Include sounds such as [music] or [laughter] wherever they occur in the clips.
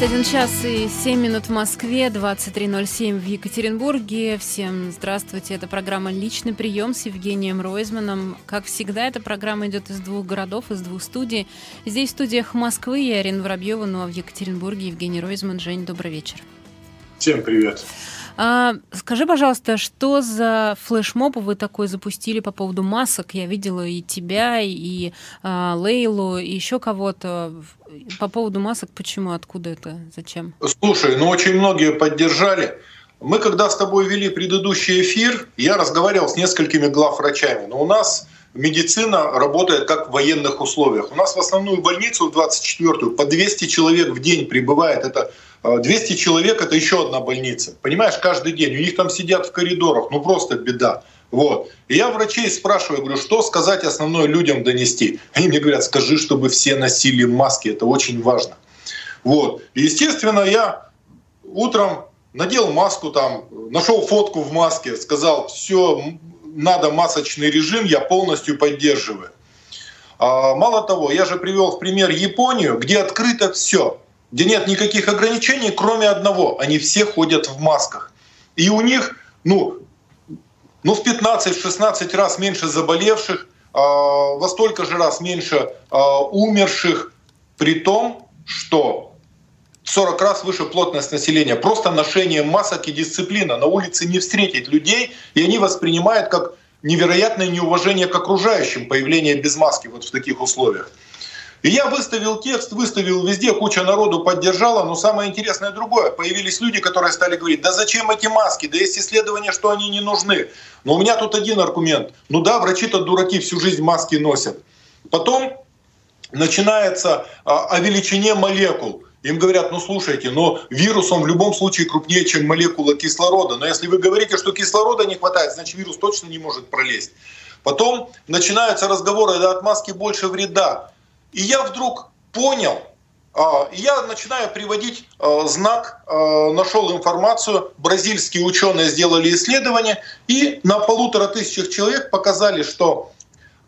21 час и 7 минут в Москве, 23.07 в Екатеринбурге. Всем здравствуйте. Это программа «Личный прием» с Евгением Ройзманом. Как всегда, эта программа идет из двух городов, из двух студий. Здесь в студиях Москвы я, Арина Воробьева, ну а в Екатеринбурге Евгений Ройзман. Жень, добрый вечер. Всем привет. А, скажи, пожалуйста, что за флешмоб вы такой запустили по поводу масок? Я видела и тебя, и а, Лейлу, и еще кого-то. По поводу масок, почему, откуда это, зачем? Слушай, ну очень многие поддержали. Мы когда с тобой вели предыдущий эфир, я разговаривал с несколькими главврачами, но у нас медицина работает как в военных условиях. У нас в основную больницу, в 24-ю, по 200 человек в день прибывает. Это 200 э, человек — это еще одна больница. Понимаешь, каждый день. У них там сидят в коридорах. Ну просто беда. Вот. И я врачей спрашиваю, говорю, что сказать основное людям донести. Они мне говорят, скажи, чтобы все носили маски, это очень важно. Вот. И, естественно, я утром надел маску там, нашел фотку в маске, сказал, все, надо масочный режим, я полностью поддерживаю. А, мало того, я же привел в пример Японию, где открыто все, где нет никаких ограничений, кроме одного, они все ходят в масках. И у них, ну, ну в 15-16 раз меньше заболевших, а, во столько же раз меньше а, умерших, при том, что 40 раз выше плотность населения. Просто ношение масок и дисциплина. На улице не встретить людей, и они воспринимают как невероятное неуважение к окружающим появление без маски вот в таких условиях. И я выставил текст, выставил везде, куча народу поддержала, но самое интересное другое. Появились люди, которые стали говорить, да зачем эти маски, да есть исследования, что они не нужны. Но у меня тут один аргумент. Ну да, врачи-то дураки всю жизнь маски носят. Потом начинается а, о величине молекул. Им говорят, ну слушайте, но вирус он в любом случае крупнее, чем молекула кислорода. Но если вы говорите, что кислорода не хватает, значит вирус точно не может пролезть. Потом начинаются разговоры, да, от маски больше вреда. И я вдруг понял, а, я начинаю приводить а, знак, а, нашел информацию, бразильские ученые сделали исследование и на полутора тысячах человек показали, что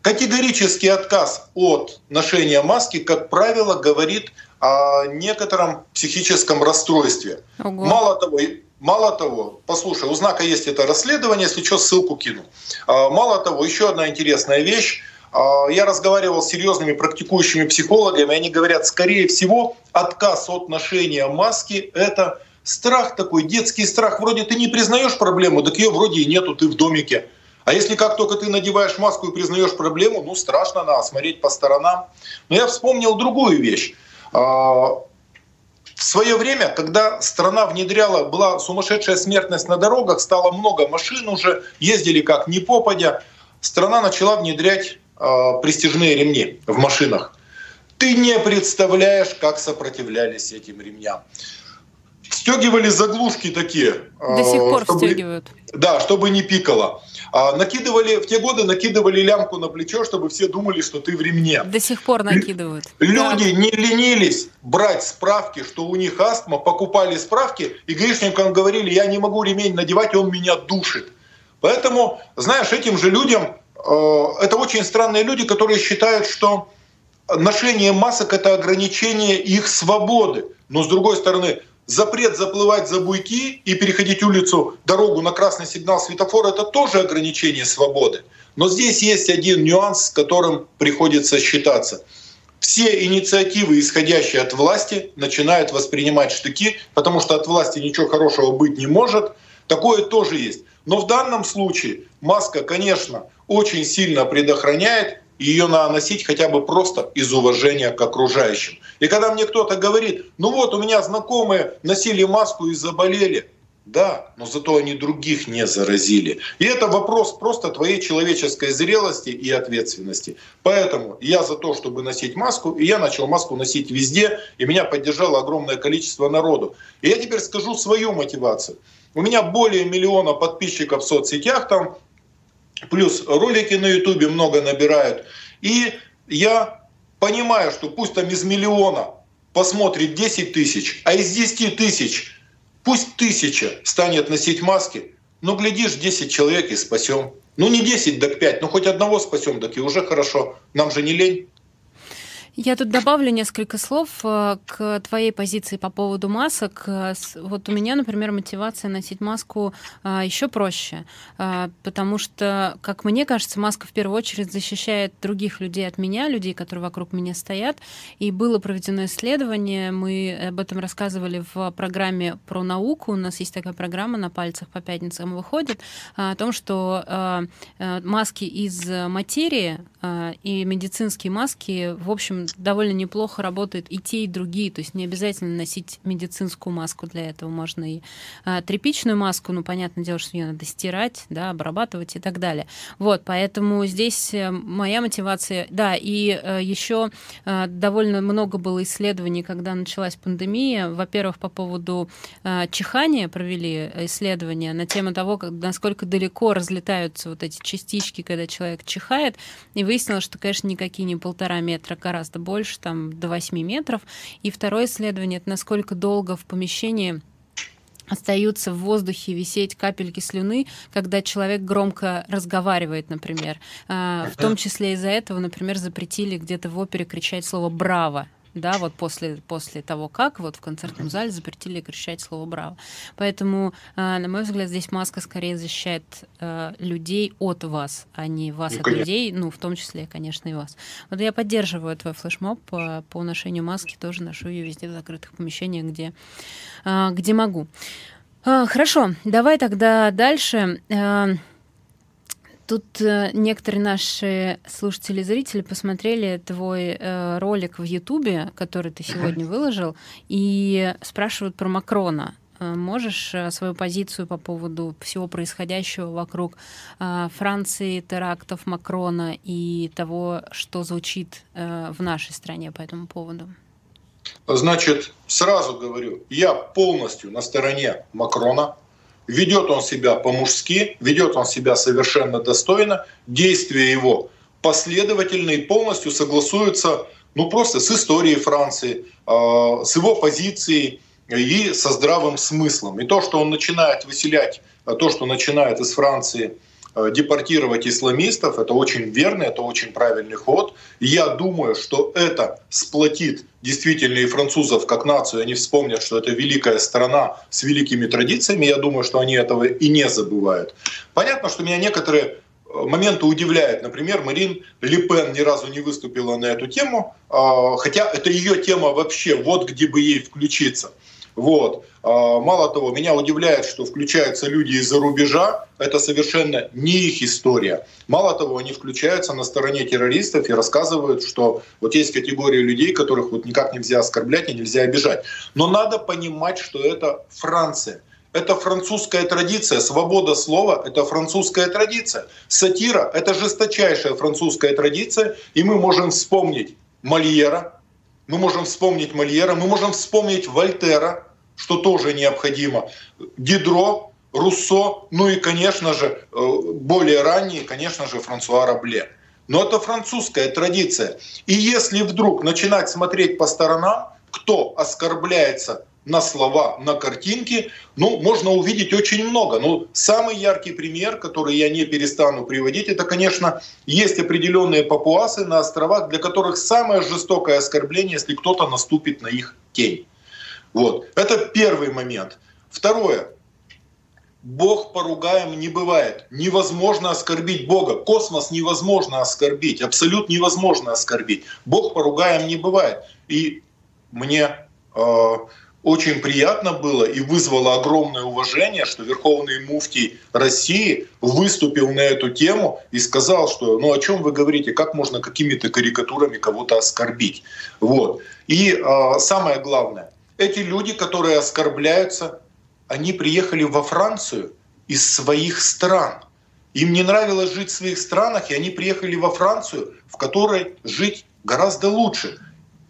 категорический отказ от ношения маски, как правило, говорит о некотором психическом расстройстве. Ого. Мало того, Мало того, послушай, у знака есть это расследование, если что, ссылку кину. Мало того, еще одна интересная вещь. А, я разговаривал с серьезными практикующими психологами, они говорят, скорее всего, отказ от ношения маски — это страх такой, детский страх. Вроде ты не признаешь проблему, так ее вроде и нету, ты в домике. А если как только ты надеваешь маску и признаешь проблему, ну страшно, надо смотреть по сторонам. Но я вспомнил другую вещь. А, в свое время, когда страна внедряла, была сумасшедшая смертность на дорогах, стало много машин уже, ездили как ни попадя, страна начала внедрять престижные ремни в машинах. Ты не представляешь, как сопротивлялись этим ремням. Стегивали заглушки такие. До сих пор чтобы, стегивают. Да, чтобы не пикало. А, накидывали, в те годы накидывали лямку на плечо, чтобы все думали, что ты в ремне. До сих пор накидывают. Люди да. не ленились брать справки, что у них астма, покупали справки, и гаишникам говорили, я не могу ремень надевать, он меня душит. Поэтому, знаешь, этим же людям Э, это очень странные люди, которые считают, что ношение масок — это ограничение их свободы. Но с другой стороны, запрет заплывать за буйки и переходить улицу, дорогу на красный сигнал светофора — это тоже ограничение свободы. Но здесь есть один нюанс, с которым приходится считаться. Все инициативы, исходящие от власти, начинают воспринимать штыки, потому что от власти ничего хорошего быть не может. Такое тоже есть. Но в данном случае маска, конечно, очень сильно предохраняет, ее надо носить хотя бы просто из уважения к окружающим. И когда мне кто-то говорит, ну вот у меня знакомые носили маску и заболели, да, но зато они других не заразили. И это вопрос просто твоей человеческой зрелости и ответственности. Поэтому я за то, чтобы носить маску, и я начал маску носить везде, и меня поддержало огромное количество народу. И я теперь скажу свою мотивацию. У меня более миллиона подписчиков в соцсетях там, плюс ролики на ютубе много набирают. И я понимаю, что пусть там из миллиона посмотрит 10 тысяч, а из 10 тысяч пусть тысяча станет носить маски, но глядишь, 10 человек и спасем. Ну не 10, так 5, ну хоть одного спасем, так и уже хорошо. Нам же не лень. Я тут добавлю несколько слов э, к твоей позиции по поводу масок. Э, вот у меня, например, мотивация носить маску э, еще проще, потому что, как мне кажется, маска в первую очередь защищает других людей от меня, людей, которые вокруг меня стоят. И было проведено исследование, мы об этом рассказывали в программе про науку. У нас есть такая программа на пальцах по пятницам выходит о том, что маски из материи и медицинские маски, в общем, довольно неплохо работают и те, и другие. То есть не обязательно носить медицинскую маску для этого. Можно и а, тряпичную маску, ну, понятное дело, что ее надо стирать, да, обрабатывать и так далее. Вот, поэтому здесь э, моя мотивация, да, и э, еще э, довольно много было исследований, когда началась пандемия. Во-первых, по поводу э, чихания провели исследования на тему того, как, насколько далеко разлетаются вот эти частички, когда человек чихает, и выяснилось, что, конечно, никакие не полтора метра, гораздо гораздо больше, там до 8 метров. И второе исследование — это насколько долго в помещении остаются в воздухе висеть капельки слюны, когда человек громко разговаривает, например. А, в том числе из-за этого, например, запретили где-то в опере кричать слово «браво», да, вот после, после того, как вот в концертном зале запретили кричать слово «браво». Поэтому, э, на мой взгляд, здесь маска скорее защищает э, людей от вас, а не вас ну, от людей, ну, в том числе, конечно, и вас. Вот я поддерживаю твой флешмоб по, по ношению маски, тоже ношу ее везде в закрытых помещениях, где, э, где могу. Хорошо, давай тогда дальше. Тут э, некоторые наши слушатели и зрители посмотрели твой э, ролик в Ютубе, который ты сегодня выложил, и спрашивают про Макрона. Э, можешь э, свою позицию по поводу всего происходящего вокруг Франции, терактов Макрона и того, что звучит в нашей стране по этому поводу? Значит, сразу говорю, я полностью на стороне Макрона, Ведет он себя по-мужски, ведет он себя совершенно достойно, действия его последовательны и полностью согласуются ну, просто с историей Франции, а, с его позицией и со здравым смыслом. И то, что он начинает выселять, а то, что начинает из Франции – Э, депортировать исламистов. Это очень верный, это очень правильный ход. я думаю, что это сплотит действительно и французов как нацию. Они вспомнят, что это великая страна с великими традициями. Я думаю, что они этого и не забывают. Понятно, что меня некоторые э, моменты удивляют. Например, Марин Ле Пен ни разу не выступила на эту тему, а, хотя это ее тема вообще, вот где бы ей включиться. Вот. А, мало того, меня удивляет, что включаются люди из-за рубежа. Это совершенно не их история. Мало того, они включаются на стороне террористов и рассказывают, что вот есть категория людей, которых вот никак нельзя оскорблять и нельзя обижать. Но надо понимать, что это Франция. Это французская традиция. Свобода слова — это французская традиция. Сатира — это жесточайшая французская традиция. И мы можем вспомнить Мольера, мы можем вспомнить Мольера, мы можем вспомнить Вольтера, что тоже необходимо, Дидро, Руссо, ну и, конечно же, э, более ранние, конечно же, Франсуа Рабле. Но это французская традиция. И если вдруг начинать смотреть по сторонам, кто оскорбляется на слова, на картинки, ну, можно увидеть очень много. Ну, самый яркий пример, который я не перестану приводить, это, конечно, есть определенные папуасы на островах, для которых самое жестокое оскорбление, если кто-то наступит на их тень. Вот. Это первый момент. Второе. Бог поругаем не бывает. Невозможно оскорбить Бога. Космос невозможно оскорбить. Абсолютно невозможно оскорбить. Бог поругаем не бывает. И мне э, очень приятно было и вызвало огромное уважение, что Верховный муфтий России выступил на эту тему и сказал, что ну о чем вы говорите, как можно какими-то карикатурами кого-то оскорбить. Вот. И э, самое главное, эти люди, которые оскорбляются, они приехали во Францию из своих стран. Им не нравилось жить в своих странах, и они приехали во Францию, в которой жить гораздо лучше.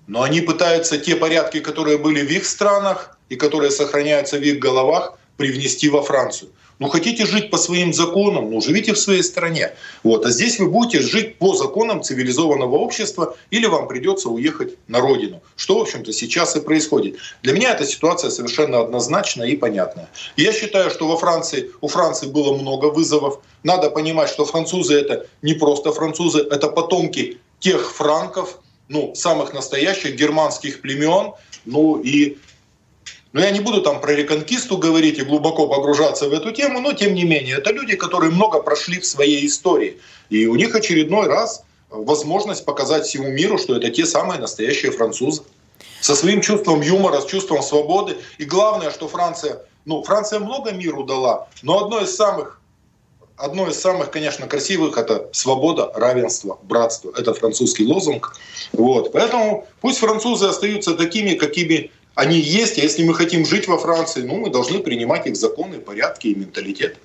Но они пытаются те порядки, которые были в их странах и которые сохраняются в их головах, привнести во Францию. Ну, хотите жить по своим законам, ну, живите в своей стране. Вот. А здесь вы будете жить по законам цивилизованного общества или вам придется уехать на родину. Что, в общем-то, сейчас и происходит. Для меня эта ситуация совершенно однозначная и понятная. Я считаю, что во Франции, у Франции было много вызовов. Надо понимать, что французы это не просто французы, это потомки тех франков, ну, самых настоящих германских племен, ну и но я не буду там про реконкисту говорить и глубоко погружаться в эту тему, но тем не менее, это люди, которые много прошли в своей истории. И у них очередной раз возможность показать всему миру, что это те самые настоящие французы. Со своим чувством юмора, с чувством свободы. И главное, что Франция, ну, Франция много миру дала, но одно из самых одно из самых, конечно, красивых это свобода, равенство, братство. Это французский лозунг. Вот. Поэтому пусть французы остаются такими, какими они есть, а если мы хотим жить во Франции, ну, мы должны принимать их законы, порядки и менталитет.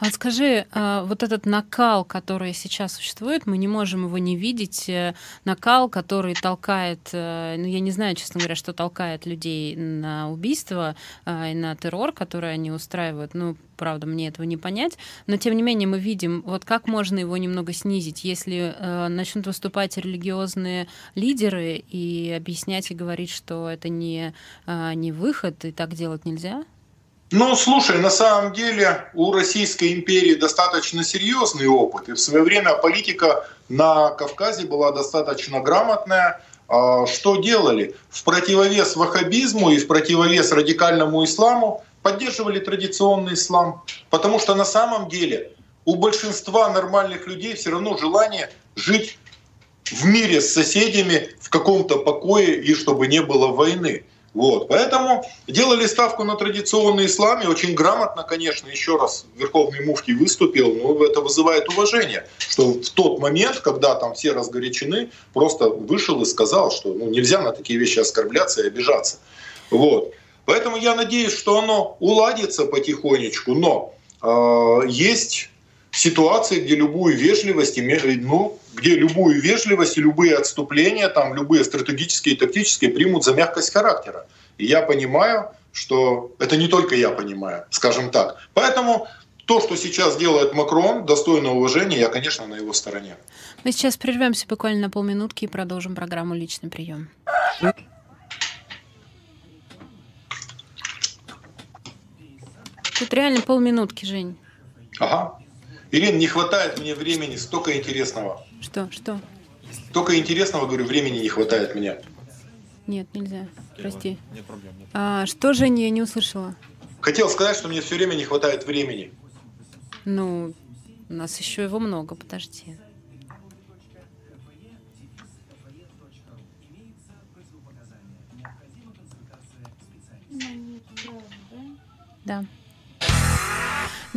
А скажи, а, вот этот накал, который сейчас существует, мы не можем его не видеть. Э, накал, который толкает, э, ну я не знаю, честно говоря, что толкает людей на убийство а, и на террор, который они устраивают. Ну, правда, мне этого не понять. Но тем не менее мы видим, вот как можно его немного снизить, если э, начнут выступать религиозные лидеры и объяснять и говорить, что это не, не выход и так делать нельзя. Ну, слушай, на самом деле у Российской империи достаточно серьезный опыт. И в свое время политика на Кавказе была достаточно грамотная. А, что делали? В противовес ваххабизму и в противовес радикальному исламу поддерживали традиционный ислам. Потому что на самом деле у большинства нормальных людей все равно желание жить в мире с соседями, в каком-то покое и чтобы не было войны. Вот. Поэтому делали ставку на традиционный ислам, и очень грамотно, конечно, еще раз Верховный Муфтий выступил, но это вызывает уважение, что в тот момент, когда там все разгорячены, просто вышел и сказал, что ну, нельзя на такие вещи оскорбляться и обижаться. Вот. Поэтому я надеюсь, что оно уладится потихонечку, но э, есть ситуации, где любую вежливость, ну, где любую вежливость и любые отступления, там, любые стратегические и тактические примут за мягкость характера. И я понимаю, что это не только я понимаю, скажем так. Поэтому то, что сейчас делает Макрон, достойно уважения, я, конечно, на его стороне. Мы сейчас прервемся буквально на полминутки и продолжим программу «Личный прием». Тут реально полминутки, Жень. Ага. Ирина, не хватает мне времени, столько интересного. Что, что? Столько интересного, говорю, времени не хватает мне. Нет, нельзя. Прости. Нет проблем. Нет. А, что, Женя, я не услышала? Хотел сказать, что мне все время не хватает времени. Ну, у нас еще его много, подожди. Да.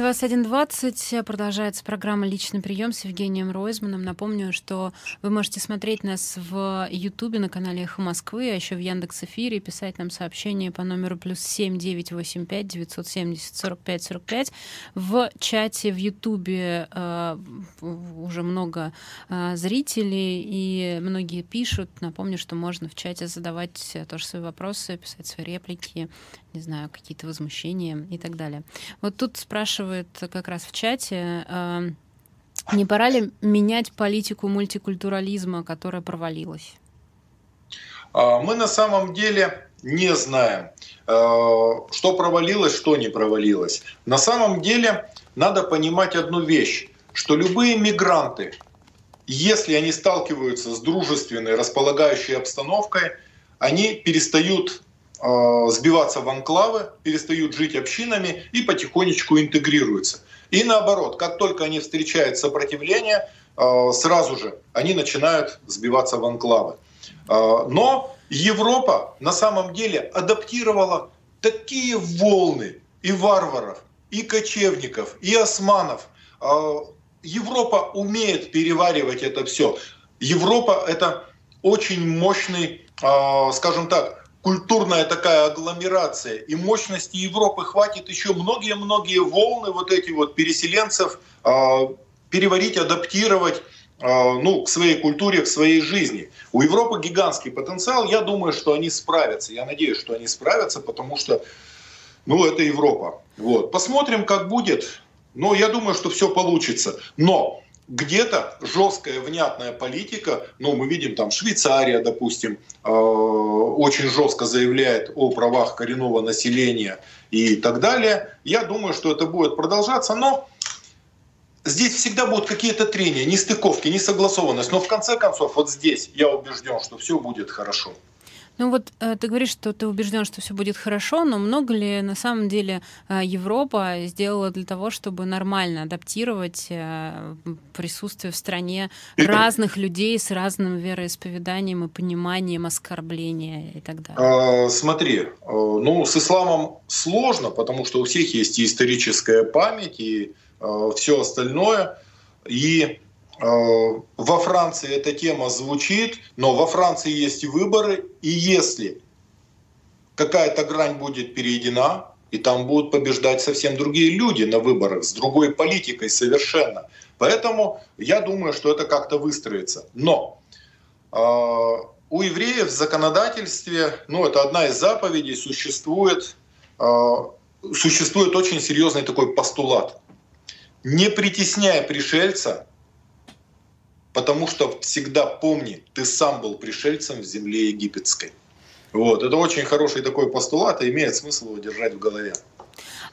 21.20. Продолжается программа «Личный прием» с Евгением Ройзманом. Напомню, что вы можете смотреть нас в Ютубе на канале «Эхо Москвы», а еще в Яндекс Эфире, писать нам сообщение по номеру плюс 7 985 970 45 45. В чате в Ютубе э, уже много э, зрителей, и многие пишут. Напомню, что можно в чате задавать тоже свои вопросы, писать свои реплики, не знаю, какие-то возмущения и так далее. Вот тут спрашивают как раз в чате, э, не пора ли менять политику мультикультурализма, которая провалилась? А, мы на самом деле не знаем, э, что провалилось, что не провалилось. На самом деле надо понимать одну вещь, что любые мигранты, если они сталкиваются с дружественной, располагающей обстановкой, они перестают сбиваться в анклавы, перестают жить общинами и потихонечку интегрируются. И наоборот, как только они встречают сопротивление, э, сразу же они начинают сбиваться в анклавы. Э, но Европа на самом деле адаптировала такие волны и варваров, и кочевников, и османов. Европа умеет переваривать это все. Европа это очень мощный, скажем так, культурная такая агломерация, и мощности Европы хватит еще многие-многие волны вот эти вот переселенцев э, переварить, адаптировать э, ну, к своей культуре, к своей жизни. У Европы гигантский потенциал, я думаю, что они справятся, я надеюсь, что они справятся, потому что ну, это Европа. Вот. Посмотрим, как будет. Но я думаю, что все получится. Но где-то жесткая, внятная политика, ну, мы видим там Швейцария, допустим, э, очень жестко заявляет о правах коренного населения и так далее. Я думаю, что это будет продолжаться, но здесь всегда будут какие-то трения, нестыковки, несогласованность. Но в конце концов, вот здесь я убежден, что все будет хорошо. Ну вот э, ты говоришь, что ты убежден, что все будет хорошо, но много ли на самом деле э, Европа сделала для того, чтобы нормально адаптировать э, присутствие в стране разных людей с разным вероисповеданием и пониманием оскорбления и так далее? А, смотри, ну с исламом сложно, потому что у всех есть и историческая память, и все остальное. И во Франции эта тема звучит, но во Франции есть выборы, и если какая-то грань будет перейдена, и там будут побеждать совсем другие люди на выборах, с другой политикой совершенно. Поэтому я думаю, что это как-то выстроится. Но э, у евреев в законодательстве, ну это одна из заповедей, существует, э, существует очень серьезный такой постулат. Не притесняя пришельца, потому что всегда помни, ты сам был пришельцем в земле египетской. Вот. Это очень хороший такой постулат, и имеет смысл его держать в голове.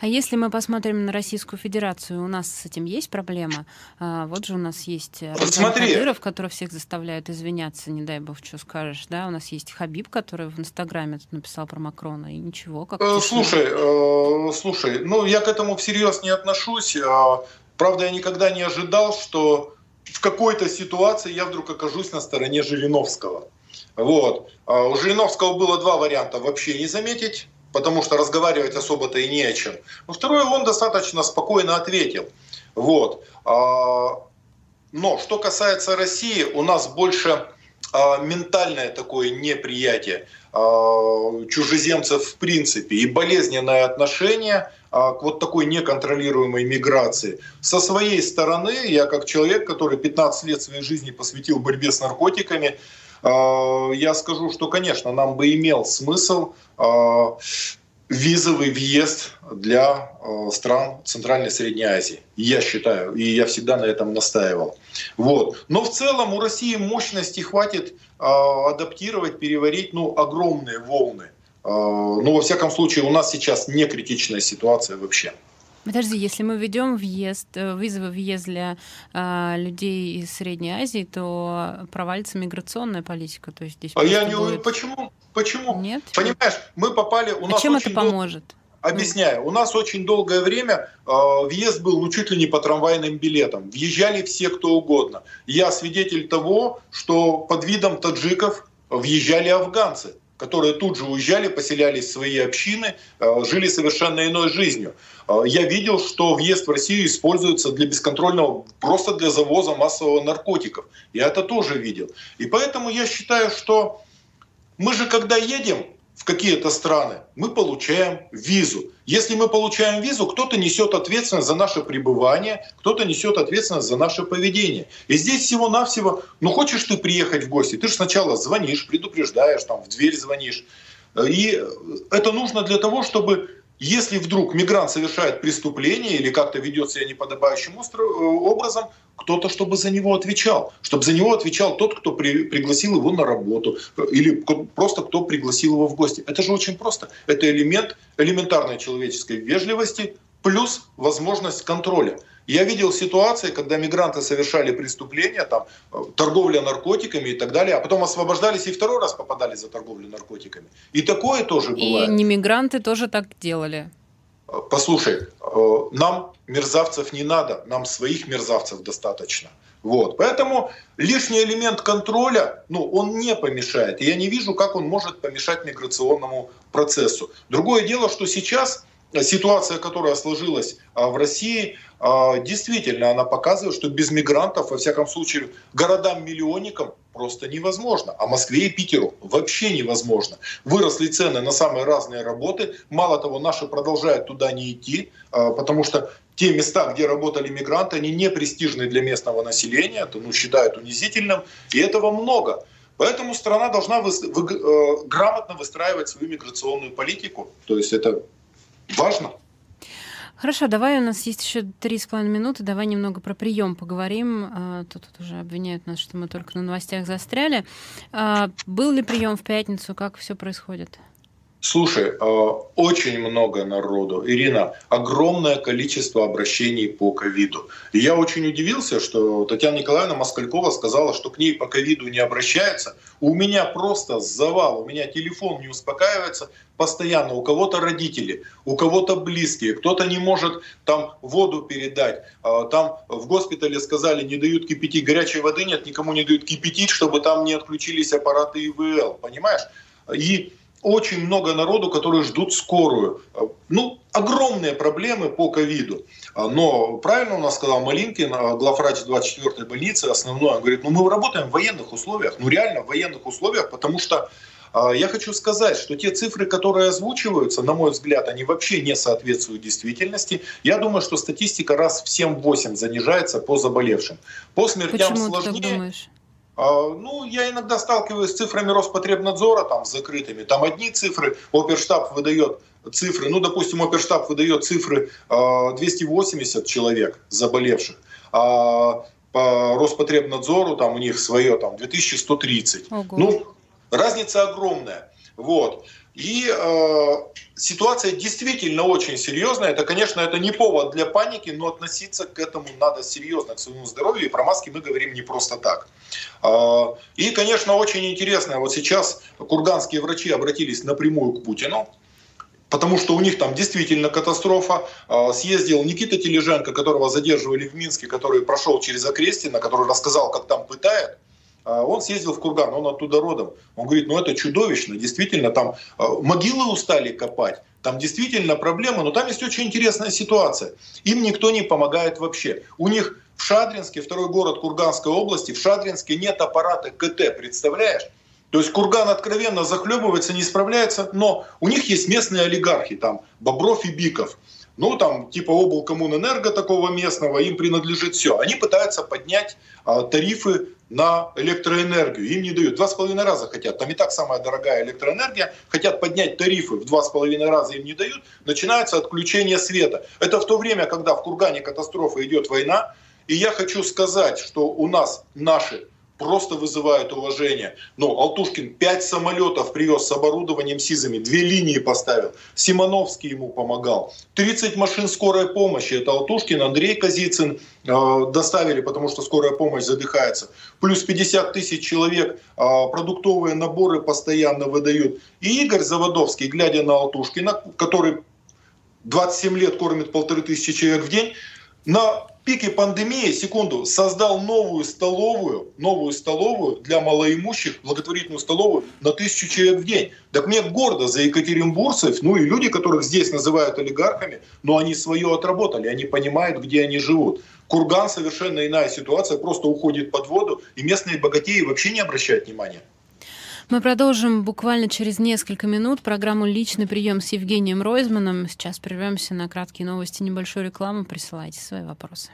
А если мы посмотрим на Российскую Федерацию, у нас с этим есть проблема? А, вот же у нас есть вот смотри. Кадыров, который всех заставляет извиняться, не дай бог, что скажешь, да? У нас есть Хабиб, который в Инстаграме тут написал про Макрона, и ничего. Как э, слушай, э, слушай, ну я к этому всерьез не отношусь. А, правда, я никогда не ожидал, что в какой-то ситуации я вдруг окажусь на стороне Жириновского. Вот. А у Жириновского было два варианта. Вообще не заметить, потому что разговаривать особо-то и не о чем. Но второе, он достаточно спокойно ответил. Вот. А, но что касается России, у нас больше а, ментальное такое неприятие чужеземцев в принципе и болезненное отношение к вот такой неконтролируемой миграции. Со своей стороны, я как человек, который 15 лет своей жизни посвятил борьбе с наркотиками, а, я скажу, что, конечно, нам бы имел смысл а, визовый въезд для стран Центральной и Средней Азии. Я считаю, и я всегда на этом настаивал. Вот. Но в целом у России мощности хватит адаптировать, переварить ну, огромные волны а, ну, во всяком случае, у нас сейчас не критичная ситуация вообще. Подожди, если мы ведем въезд, э, вызовы въезд для э, людей из Средней Азии, то провалится миграционная политика. То есть здесь а я не будет... почему? Почему? Нет. Понимаешь, мы попали. У а нас чем это поможет? Дол... Объясняю. У нас очень долгое время э, въезд был ну, чуть ли не по трамвайным билетам. Въезжали все, кто угодно. Я свидетель того, что под видом таджиков въезжали афганцы которые тут же уезжали, поселялись в свои общины, э, жили совершенно иной жизнью. Э, я видел, что въезд в Россию используется для бесконтрольного, просто для завоза массового наркотиков. Я это тоже видел. И поэтому я считаю, что мы же когда едем, в какие-то страны, мы получаем визу. Если мы получаем визу, кто-то несет ответственность за наше пребывание, кто-то несет ответственность за наше поведение. И здесь всего-навсего, ну хочешь ты приехать в гости, ты же сначала звонишь, предупреждаешь, там в дверь звонишь. И это нужно для того, чтобы если вдруг мигрант совершает преступление или как-то ведет себя неподобающим э, образом, кто-то, чтобы за него отвечал. Чтобы за него отвечал тот, кто при, пригласил его на работу. Или просто кто пригласил его в гости. Это же очень просто. Это элемент элементарной человеческой вежливости плюс возможность контроля. Я видел ситуации, когда мигранты совершали преступления, там, э, торговля наркотиками и так далее, а потом освобождались и второй раз попадали за торговлю наркотиками. И такое тоже бывает. И не мигранты тоже так делали. Э, послушай, э, нам мерзавцев не надо, нам своих мерзавцев достаточно. Вот. Поэтому лишний элемент контроля, ну, он не помешает. И я не вижу, как он может помешать миграционному процессу. Другое дело, что сейчас ситуация, которая сложилась а, в России, а, действительно, она показывает, что без мигрантов, во всяком случае, городам-миллионникам просто невозможно. А Москве и Питеру вообще невозможно. Выросли цены на самые разные работы. Мало того, наши продолжают туда не идти, а, потому что те места, где работали мигранты, они не престижны для местного населения, это ну, считают унизительным, и этого много. Поэтому страна должна вы, вы, э, грамотно выстраивать свою миграционную политику. То есть это важно. Хорошо, давай у нас есть еще три с половиной минуты, давай немного про прием поговорим. А, тут, тут уже обвиняют нас, что мы только на новостях застряли. А, был ли прием в пятницу? Как все происходит? Слушай, э, очень много народу. Ирина, огромное количество обращений по ковиду. Я очень удивился, что Татьяна Николаевна Москалькова сказала, что к ней по ковиду не обращаются. У меня просто завал, у меня телефон не успокаивается постоянно. У кого-то родители, у кого-то близкие, кто-то не может там воду передать. А, там в госпитале сказали, не дают кипятить, горячей воды нет, никому не дают кипятить, чтобы там не отключились аппараты ИВЛ, понимаешь? И очень много народу, которые ждут скорую. Ну, огромные проблемы по ковиду. Но правильно у нас сказал Малинкин, главврач 24-й больницы, основной, он говорит, ну мы работаем в военных условиях, ну реально в военных условиях, потому что а, я хочу сказать, что те цифры, которые озвучиваются, на мой взгляд, они вообще не соответствуют действительности. Я думаю, что статистика раз в 7-8 занижается по заболевшим. По смертям Почему сложнее. ты так думаешь? А, ну, я иногда сталкиваюсь с цифрами Роспотребнадзора, там, закрытыми. Там одни цифры, оперштаб выдает цифры, ну, допустим, оперштаб выдает цифры 280 а, человек заболевших, а по Роспотребнадзору там у них свое, там, 2130. Ого. Ну, разница огромная. Вот. И э, ситуация действительно очень серьезная. Это, конечно, это не повод для паники, но относиться к этому надо серьезно, к своему здоровью. И про маски мы говорим не просто так. Э, и, конечно, очень интересно. Вот сейчас курганские врачи обратились напрямую к Путину. Потому что у них там действительно катастрофа. Э, съездил Никита Тележенко, которого задерживали в Минске, который прошел через Окрестина, который рассказал, как там пытают. А он съездил в Курган, он оттуда родом. Он говорит, ну это чудовищно, действительно, там а, могилы устали копать, там действительно проблема, но там есть очень интересная ситуация. Им никто не помогает вообще. У них в Шадринске, второй город Курганской области, в Шадринске нет аппарата КТ, представляешь? То есть Курган откровенно захлебывается, не справляется, но у них есть местные олигархи, там Бобров и Биков ну там типа облкоммунэнерго такого местного, им принадлежит все. Они пытаются поднять а, тарифы на электроэнергию. Им не дают. Два с половиной раза хотят. Там и так самая дорогая электроэнергия. Хотят поднять тарифы в два с половиной раза им не дают. Начинается отключение света. Это в то время, когда в Кургане катастрофа идет война. И я хочу сказать, что у нас наши просто вызывают уважение. Ну, Алтушкин пять самолетов привез с оборудованием СИЗами, две линии поставил. Симоновский ему помогал. 30 машин скорой помощи. Это Алтушкин, Андрей Казицын э, доставили, потому что скорая помощь задыхается. Плюс 50 тысяч человек э, продуктовые наборы постоянно выдают. И Игорь Заводовский, глядя на Алтушкина, который 27 лет кормит полторы тысячи человек в день, на пике пандемии, секунду, создал новую столовую, новую столовую для малоимущих, благотворительную столовую на тысячу человек в день. Так мне гордо за екатеринбургцев, ну и люди, которых здесь называют олигархами, но они свое отработали, они понимают, где они живут. Курган совершенно иная ситуация, просто уходит под воду, и местные богатеи вообще не обращают внимания. Мы продолжим буквально через несколько минут программу «Личный прием» с Евгением Ройзманом. Сейчас прервемся на краткие новости, небольшую рекламу. Присылайте свои вопросы.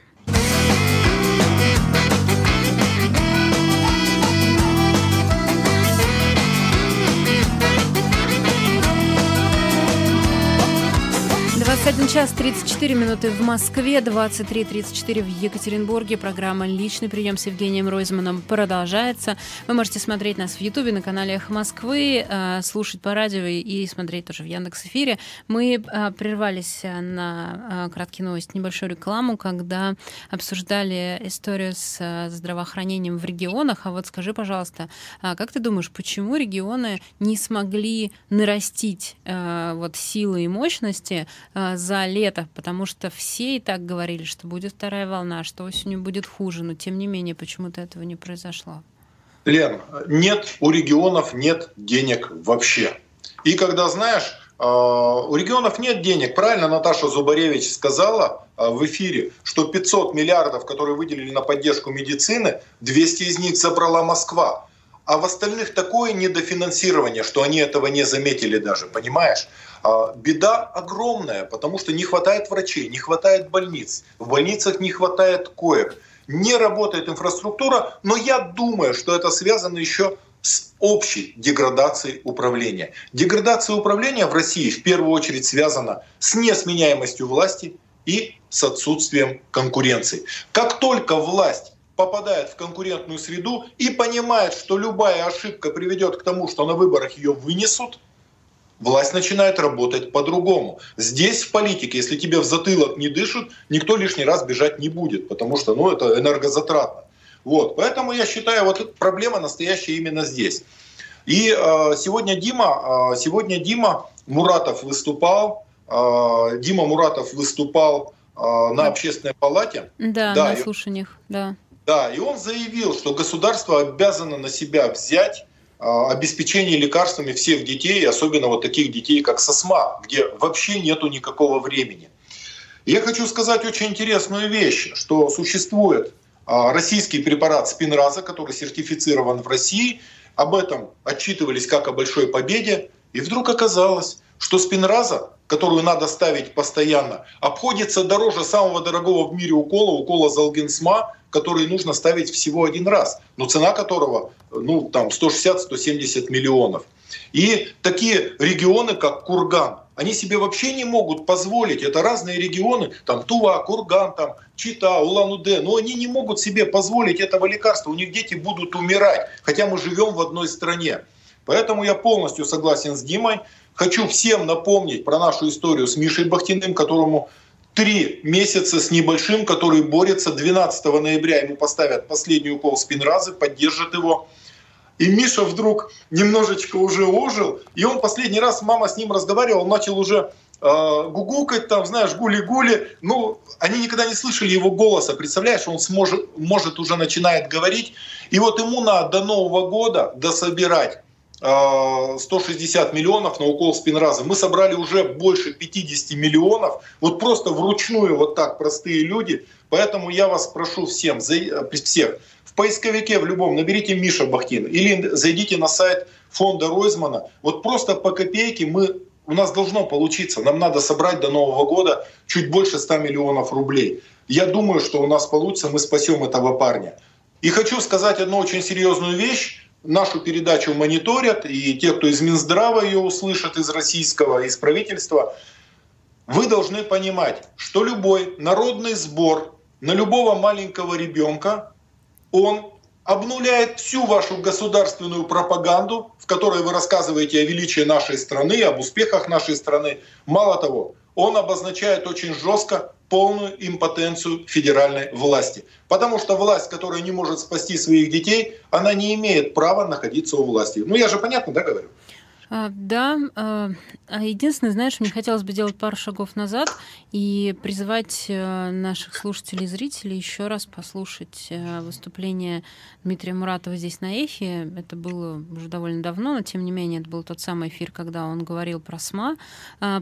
21 час 34 минуты в Москве, 23.34 в Екатеринбурге. Программа «Личный прием» с Евгением Ройзманом продолжается. Вы можете смотреть нас в Ютубе на канале «Эхо Москвы», э, слушать по радио и смотреть тоже в Яндекс Эфире. Мы э, прервались на э, краткие новости, небольшую рекламу, когда обсуждали историю с здравоохранением в регионах. А вот скажи, пожалуйста, как ты думаешь, почему регионы не смогли нарастить вот силы и мощности за лето, потому что все и так говорили, что будет вторая волна, что осенью будет хуже, но тем не менее почему-то этого не произошло. Лен, нет, у регионов нет денег вообще. И когда знаешь, а, у регионов нет денег. Правильно Наташа Зубаревич сказала а, в эфире, что 500 миллиардов, которые выделили на поддержку медицины, 200 из них забрала Москва. А в остальных такое недофинансирование, что они этого не заметили даже, понимаешь? А, беда огромная, потому что не хватает врачей, не хватает больниц, в больницах не хватает коек, не работает инфраструктура, но я думаю, что это связано еще с общей деградацией управления. Деградация управления в России в первую очередь связана с несменяемостью власти и с отсутствием конкуренции. Как только власть попадает в конкурентную среду и понимает, что любая ошибка приведет к тому, что на выборах ее вынесут – власть начинает работать по-другому. Здесь в политике, если тебе в затылок не дышат, никто лишний раз бежать не будет, потому что ну, это энергозатратно. Вот. Поэтому я считаю, вот проблема настоящая именно здесь. И э, сегодня Дима, э, сегодня Дима Муратов выступал, э, Дима Муратов выступал э, на общественной палате. Да, да на слушаниях, да. Да, и он заявил, что государство обязано на себя взять а, обеспечение лекарствами всех детей, особенно вот таких детей, как СОСМА, где вообще нету никакого времени. Я хочу сказать очень интересную вещь, что существует а, российский препарат спинраза, который сертифицирован в России. Об этом отчитывались как о большой победе. И вдруг оказалось, что спинраза, которую надо ставить постоянно, обходится дороже самого дорогого в мире укола, укола Залгенсма, который нужно ставить всего один раз, но цена которого ну, там 160-170 миллионов. И такие регионы, как Курган, они себе вообще не могут позволить, это разные регионы, там Тува, Курган, там Чита, Улан-Удэ, но они не могут себе позволить этого лекарства, у них дети будут умирать, хотя мы живем в одной стране. Поэтому я полностью согласен с Димой. Хочу всем напомнить про нашу историю с Мишей Бахтиным, которому три месяца с небольшим, который борется. 12 ноября ему поставят последний укол спинразы, поддержат его. И Миша вдруг немножечко уже ожил, и он последний раз, мама с ним разговаривала, он начал уже э, гугукать, там, знаешь, гули-гули. Ну, они никогда не слышали его голоса, представляешь, он сможет, может уже начинает говорить. И вот ему надо до Нового года дособирать 160 а, миллионов на укол спинраза. Мы собрали уже больше 50 миллионов. Вот просто вручную вот так простые люди. Поэтому я вас прошу всем, всех, в поисковике в любом наберите Миша Бахтин или зайдите на сайт фонда Ройзмана. Вот просто по копейке мы у нас должно получиться. Нам надо собрать до Нового года чуть больше 100 миллионов рублей. Я думаю, что у нас получится, мы спасем этого парня. И хочу сказать одну очень серьезную вещь нашу передачу мониторят, и те, кто из Минздрава ее услышат, из российского, из правительства, вы должны понимать, что любой народный сбор на любого маленького ребенка, он обнуляет всю вашу государственную пропаганду, в которой вы рассказываете о величии нашей страны, об успехах нашей страны. Мало того, он обозначает очень жестко полную импотенцию федеральной власти. Потому что власть, которая не может спасти своих детей, она не имеет права находиться у власти. Ну я же понятно, да, говорю? А, да, а, а единственное, знаешь, мне хотелось бы делать пару шагов назад и призывать э, наших слушателей и зрителей еще раз послушать э, выступление Дмитрия Муратова здесь на Эхе. Это было уже довольно давно, но тем не менее это был тот самый эфир, когда он говорил про СМА.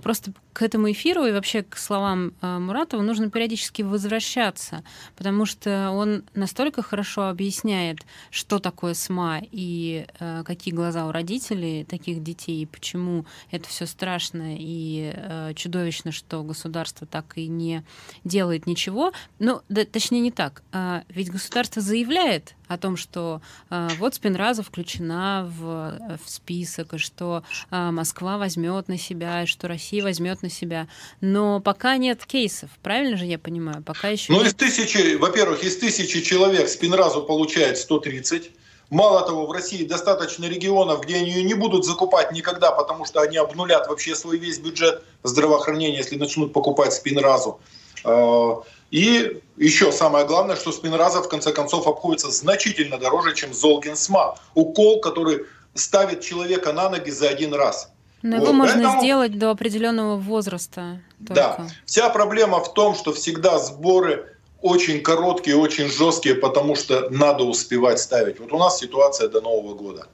Просто к этому эфиру и вообще к словам Муратова нужно периодически возвращаться, потому что он настолько хорошо объясняет, что такое СМА и э, какие глаза у родителей таких детей, и почему это все страшно и э, чудовищно, что государство так и не делает ничего. Ну, да, точнее не так. А, ведь государство заявляет о том, что э, вот Спинраза включена в, в список, и что э, Москва возьмет на себя, и что Россия возьмет на себя. Но пока нет кейсов, правильно же я понимаю? Пока еще. Ну, из тысячи, во-первых, из тысячи человек Спинразу получает 130. Мало того, в России достаточно регионов, где они ее не будут закупать никогда, потому что они обнулят вообще свой весь бюджет здравоохранения, если начнут покупать спинразу. И еще самое главное, что спинраза в конце концов обходится значительно дороже, чем золгенсма. Укол, который ставит человека на ноги за один раз. Но вот. его можно Поэтому... сделать до определенного возраста. Только. Да. Вся проблема в том, что всегда сборы очень короткие, очень жесткие, потому что надо успевать ставить. Вот у нас ситуация до Нового года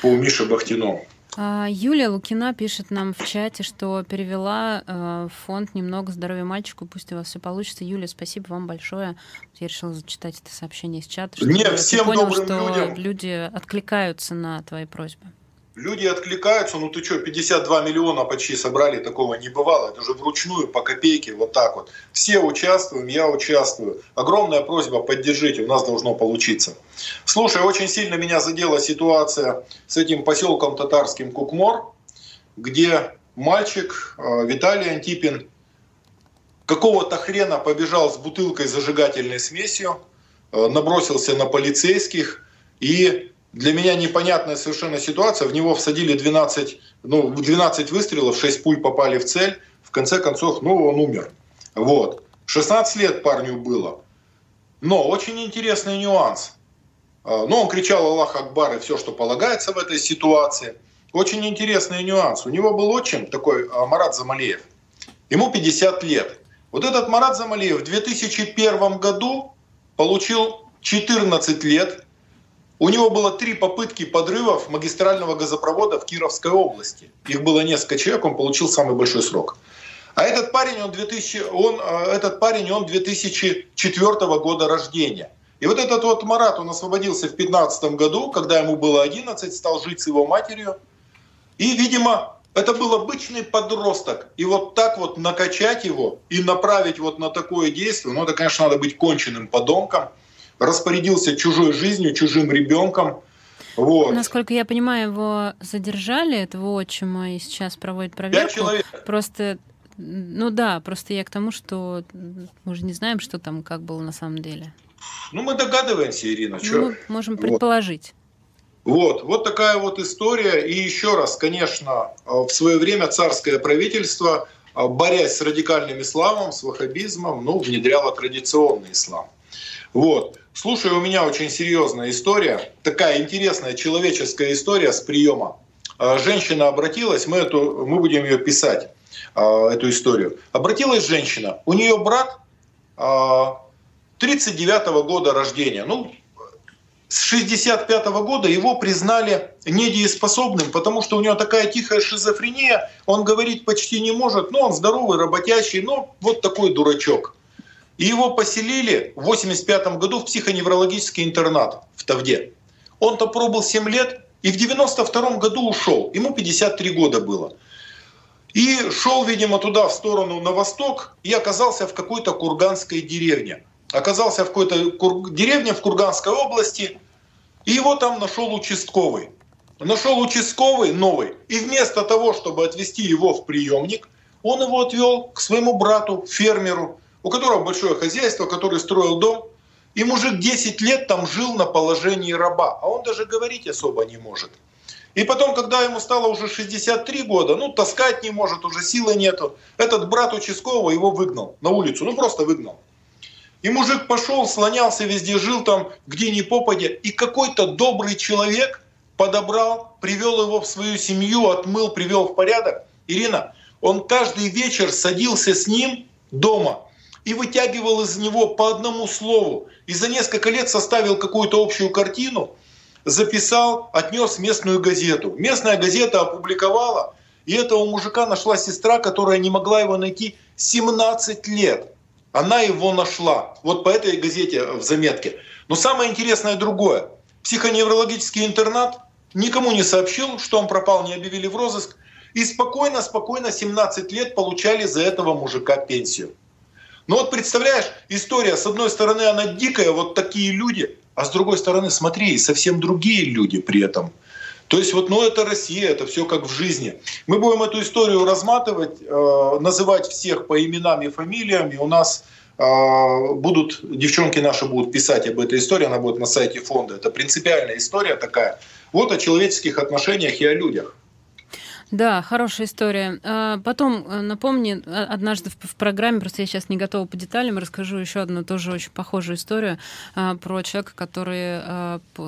по Мише Бахтину. А, Юлия Лукина пишет нам в чате, что перевела э, фонд «Немного здоровья мальчику». Пусть у вас все получится. Юлия, спасибо вам большое. Я решила зачитать это сообщение из чата. Нет, всем понял, добрым что людям. люди откликаются на твои просьбы. Люди откликаются, ну ты что, 52 миллиона почти собрали, такого не бывало. Это же вручную, по копейке, вот так вот. Все участвуем, я участвую. Огромная просьба, поддержите, у нас должно получиться. Слушай, очень сильно меня задела ситуация с этим поселком татарским Кукмор, где мальчик э, Виталий Антипин какого-то хрена побежал с бутылкой зажигательной смесью, э, набросился на полицейских и для меня непонятная совершенно ситуация. В него всадили 12, ну, 12 выстрелов, 6 пуль попали в цель. В конце концов, ну, он умер. Вот. 16 лет парню было. Но очень интересный нюанс. А, ну, он кричал Аллах Акбар и все, что полагается в этой ситуации. Очень интересный нюанс. У него был отчим такой а, Марат Замалеев. Ему 50 лет. Вот этот Марат Замалеев в 2001 году получил 14 лет у него было три попытки подрывов магистрального газопровода в Кировской области. Их было несколько человек, он получил самый большой срок. А этот парень, он, 2000, он, а, этот парень, он 2004 года рождения. И вот этот вот Марат, он освободился в 15 году, когда ему было 11, стал жить с его матерью. И, видимо, это был обычный подросток. И вот так вот накачать его и направить вот на такое действие, ну это, конечно, надо быть конченным подонком – распорядился чужой жизнью, чужим ребенком. Вот. Насколько я понимаю, его задержали, этого отчима, и сейчас проводят проверку. Пять человек. Просто, ну да, просто я к тому, что мы же не знаем, что там, как было на самом деле. Ну, мы догадываемся, Ирина. Ну, мы можем предположить. Вот. вот, такая вот история. И еще раз, конечно, в свое время царское правительство, борясь с радикальным исламом, с ваххабизмом, ну, внедряло традиционный ислам. Вот. Слушай, у меня очень серьезная история, такая интересная человеческая история с приема. А, женщина обратилась, мы, эту, мы будем ее писать, а, эту историю. Обратилась женщина, у нее брат 39 -го года рождения. Ну, с 65 -го года его признали недееспособным, потому что у него такая тихая шизофрения, он говорить почти не может, но он здоровый, работящий, но вот такой дурачок. И его поселили в 1985 году в психоневрологический интернат в Тавде. Он-то пробыл 7 лет и в 92 году ушел. Ему 53 года было. И шел, видимо, туда, в сторону на восток, и оказался в какой-то курганской деревне. Оказался в какой-то кур... деревне в Курганской области, и его там нашел участковый. Нашел участковый новый, и вместо того, чтобы отвезти его в приемник, он его отвел к своему брату, фермеру, у которого большое хозяйство, который строил дом, и мужик 10 лет там жил на положении раба, а он даже говорить особо не может. И потом, когда ему стало уже 63 года, ну, таскать не может, уже силы нету, этот брат участкового его выгнал на улицу, ну, просто выгнал. И мужик пошел, слонялся везде, жил там, где ни попадя, и какой-то добрый человек подобрал, привел его в свою семью, отмыл, привел в порядок. Ирина, он каждый вечер садился с ним дома – и вытягивал из него по одному слову. И за несколько лет составил какую-то общую картину, записал, отнес в местную газету. Местная газета опубликовала, и этого мужика нашла сестра, которая не могла его найти 17 лет. Она его нашла. Вот по этой газете в заметке. Но самое интересное другое. Психоневрологический интернат никому не сообщил, что он пропал, не объявили в розыск. И спокойно-спокойно 17 лет получали за этого мужика пенсию. Ну вот представляешь, история, с одной стороны, она дикая, вот такие люди, а с другой стороны, смотри, совсем другие люди при этом. То есть вот, ну это Россия, это все как в жизни. Мы будем эту историю разматывать, э, называть всех по именам и фамилиям, и у нас э, будут, девчонки наши будут писать об этой истории, она будет на сайте фонда. Это принципиальная история такая. Вот о человеческих отношениях и о людях. Да, хорошая история. А, потом э, напомни, а, однажды в программе, просто я сейчас не готова по деталям, расскажу еще одну тоже очень похожую историю а, про человека, который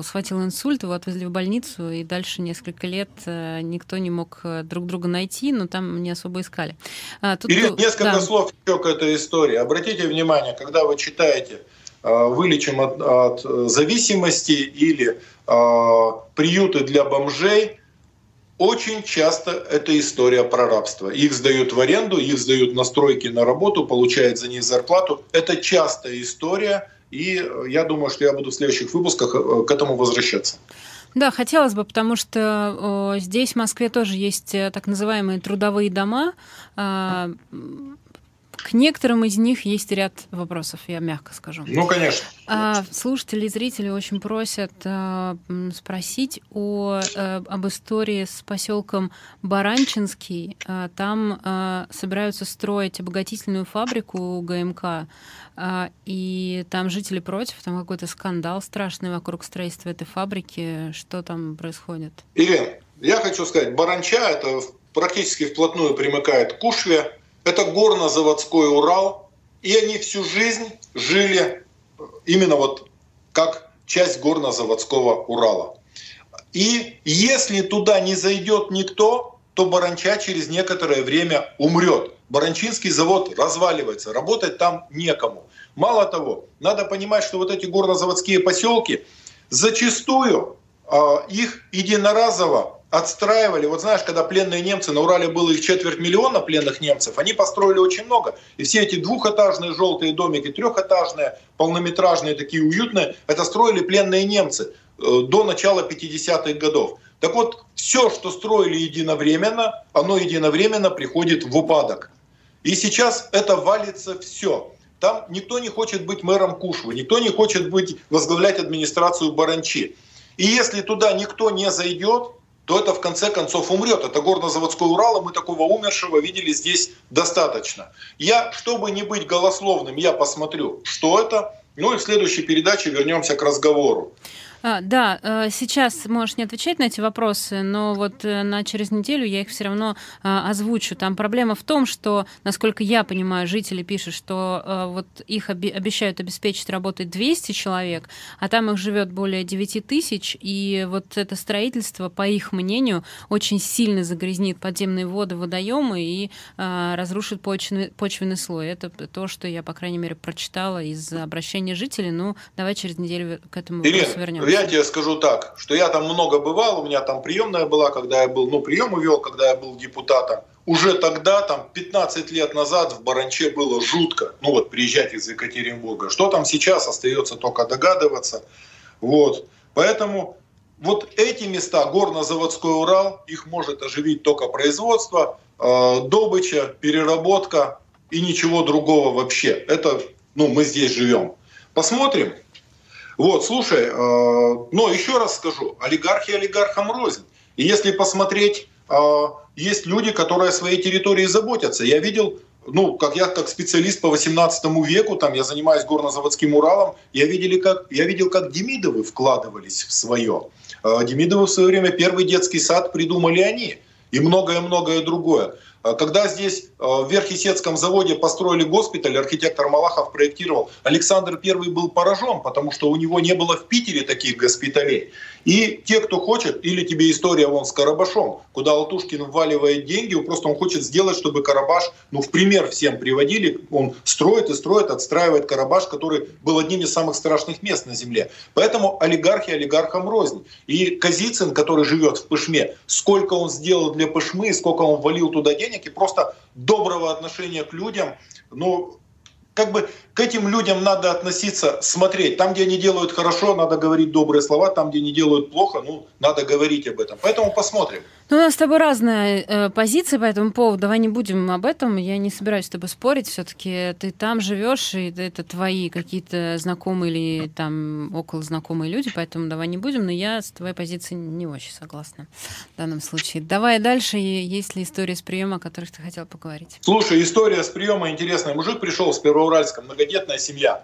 схватил инсульт, его отвезли в больницу, и дальше несколько лет э, никто не мог э, друг друга найти, но там не особо искали. Тут, Ирина, несколько да. слов еще к этой истории. Обратите внимание, когда вы читаете «Вылечим от, от зависимости» или «Приюты для бомжей», очень часто это история про рабство. Их сдают в аренду, их сдают на стройки на работу, получают за них зарплату. Это частая история, и я думаю, что я буду в следующих выпусках э, к этому возвращаться. Да, хотелось бы, потому что э, здесь в Москве тоже есть э, так называемые трудовые дома, э, к некоторым из них есть ряд вопросов, я мягко скажу. Ну, конечно. А, слушатели и зрители очень просят а, спросить о, а, об истории с поселком Баранчинский. А, там а, собираются строить обогатительную фабрику ГМК, а, и там жители против, там какой-то скандал страшный вокруг строительства этой фабрики. Что там происходит? Ирина, я хочу сказать, Баранча это практически вплотную примыкает к Кушве. Это горно-заводской Урал. И они всю жизнь жили именно вот как часть горно-заводского Урала. И если туда не зайдет никто, то Баранча через некоторое время умрет. Баранчинский завод разваливается, работать там некому. Мало того, надо понимать, что вот эти горнозаводские поселки зачастую э, их единоразово отстраивали. Вот знаешь, когда пленные немцы, на Урале было их четверть миллиона пленных немцев, они построили очень много. И все эти двухэтажные желтые домики, трехэтажные, полнометражные, такие уютные, это строили пленные немцы э, до начала 50-х годов. Так вот, все, что строили единовременно, оно единовременно приходит в упадок. И сейчас это валится все. Там никто не хочет быть мэром Кушвы, никто не хочет быть, возглавлять администрацию Баранчи. И если туда никто не зайдет, то это в конце концов умрет. Это горно-заводской Урал, и мы такого умершего видели здесь достаточно. Я, чтобы не быть голословным, я посмотрю, что это. Ну и в следующей передаче вернемся к разговору. А, да, э, сейчас можешь не отвечать на эти вопросы, но вот э, на через неделю я их все равно а, озвучу. Там проблема в том, что, насколько я понимаю, жители пишут, что э, вот их обещают обеспечить работой 200 человек, а там их живет более 9 тысяч, и вот это строительство, по их мнению, очень сильно загрязнит подземные воды, водоемы и а, разрушит почвенный, почвенный слой. Это то, что я, по крайней мере, прочитала из обращения жителей. Ну, давай через неделю к этому вопросу вернемся я тебе скажу так, что я там много бывал, у меня там приемная была, когда я был, ну, прием вел, когда я был депутатом. Уже тогда, там, 15 лет назад в Баранче было жутко, ну вот, приезжать из Екатеринбурга. Что там сейчас, остается только догадываться. Вот. Поэтому вот эти места, горно-заводской Урал, их может оживить только производство, э, добыча, переработка и ничего другого вообще. Это, ну, мы здесь живем. Посмотрим, вот, слушай, э, но еще раз скажу, олигархи олигархам рознь. И если посмотреть, э, есть люди, которые о своей территории заботятся. Я видел, ну, как я как специалист по 18 веку, там я занимаюсь горнозаводским Уралом, я, видели, как, я видел, как Демидовы вкладывались в свое. Э, Демидовы в свое время первый детский сад придумали они. И многое-многое другое. А когда здесь э, в Верхесецком заводе построили госпиталь, архитектор Малахов проектировал, Александр I был поражен, потому что у него не было в Питере таких госпиталей. И те, кто хочет, или тебе история вон с Карабашом, куда Алтушкин вваливает деньги, просто он хочет сделать, чтобы Карабаш, ну, в пример всем приводили, он строит и строит, отстраивает Карабаш, который был одним из самых страшных мест на земле. Поэтому олигархи олигархам рознь. И Казицын, который живет в Пышме, сколько он сделал для Пышмы, сколько он валил туда денег, и просто доброго отношения к людям, ну, как бы к этим людям надо относиться, смотреть. Там, где они делают хорошо, надо говорить добрые слова, там, где они делают плохо, ну, надо говорить об этом. Поэтому посмотрим. Ну, у нас с тобой разная э, позиция по этому поводу. Давай не будем об этом. Я не собираюсь с тобой спорить. Все-таки ты там живешь, и это твои какие-то знакомые или там около знакомые люди, поэтому давай не будем. Но я с твоей позицией не очень согласна в данном случае. Давай дальше. Есть ли история с приема, о которых ты хотел поговорить? Слушай, история с приема интересная. Мужик пришел с Первоуральска, многодетная семья.